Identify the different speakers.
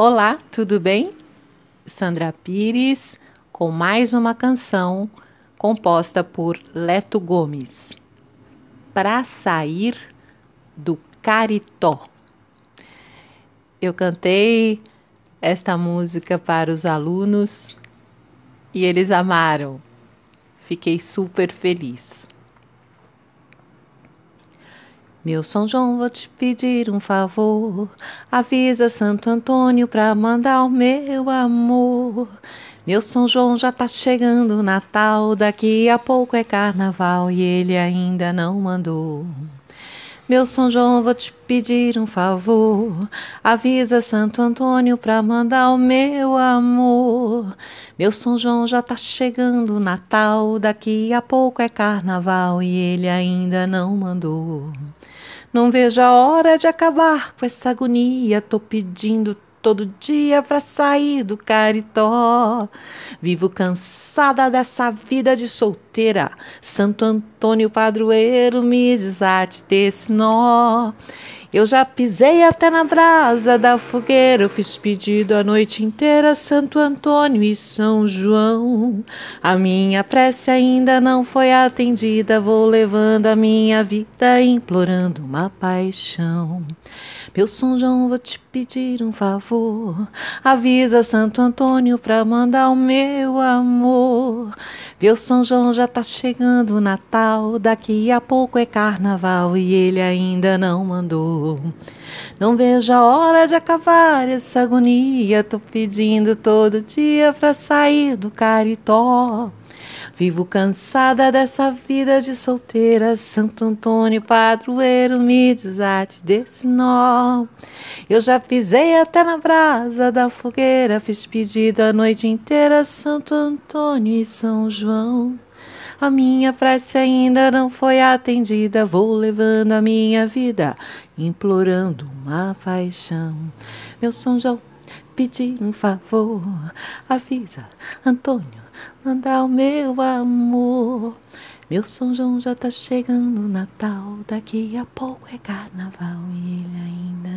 Speaker 1: Olá, tudo bem? Sandra Pires com mais uma canção composta por Leto Gomes. Para sair do Caritó. Eu cantei esta música para os alunos e eles amaram. Fiquei super feliz. Meu São João, vou te pedir um favor. Avisa Santo Antônio pra mandar o meu amor. Meu São João já tá chegando o Natal. Daqui a pouco é carnaval e ele ainda não mandou. Meu São João, vou te pedir um favor. Avisa Santo Antônio pra mandar o meu amor. Meu São João já tá chegando o Natal. Daqui a pouco é carnaval e ele ainda não mandou. Não vejo a hora de acabar com essa agonia. Tô pedindo todo dia para sair do caritó. Vivo cansada dessa vida de solteira. Santo Antônio Padroeiro me desate desse nó. Eu já pisei até na brasa da fogueira, eu fiz pedido a noite inteira, Santo Antônio e São João. A minha prece ainda não foi atendida, vou levando a minha vida, implorando uma paixão. Meu São João, vou te pedir um favor, avisa Santo Antônio pra mandar o meu amor. Meu São João já tá chegando o Natal, daqui a pouco é carnaval e ele ainda não mandou. Não vejo a hora de acabar essa agonia. Tô pedindo todo dia pra sair do caritó. Vivo cansada dessa vida de solteira. Santo Antônio Padroeiro me desate desse nó. Eu já pisei até na brasa da fogueira. Fiz pedido a noite inteira. Santo Antônio e São João. A minha prece ainda não foi atendida. Vou levando a minha vida, implorando uma paixão. Meu São João, pedir um favor. Avisa, Antônio, manda o meu amor. Meu São João já tá chegando Natal. Daqui a pouco é carnaval e ele ainda.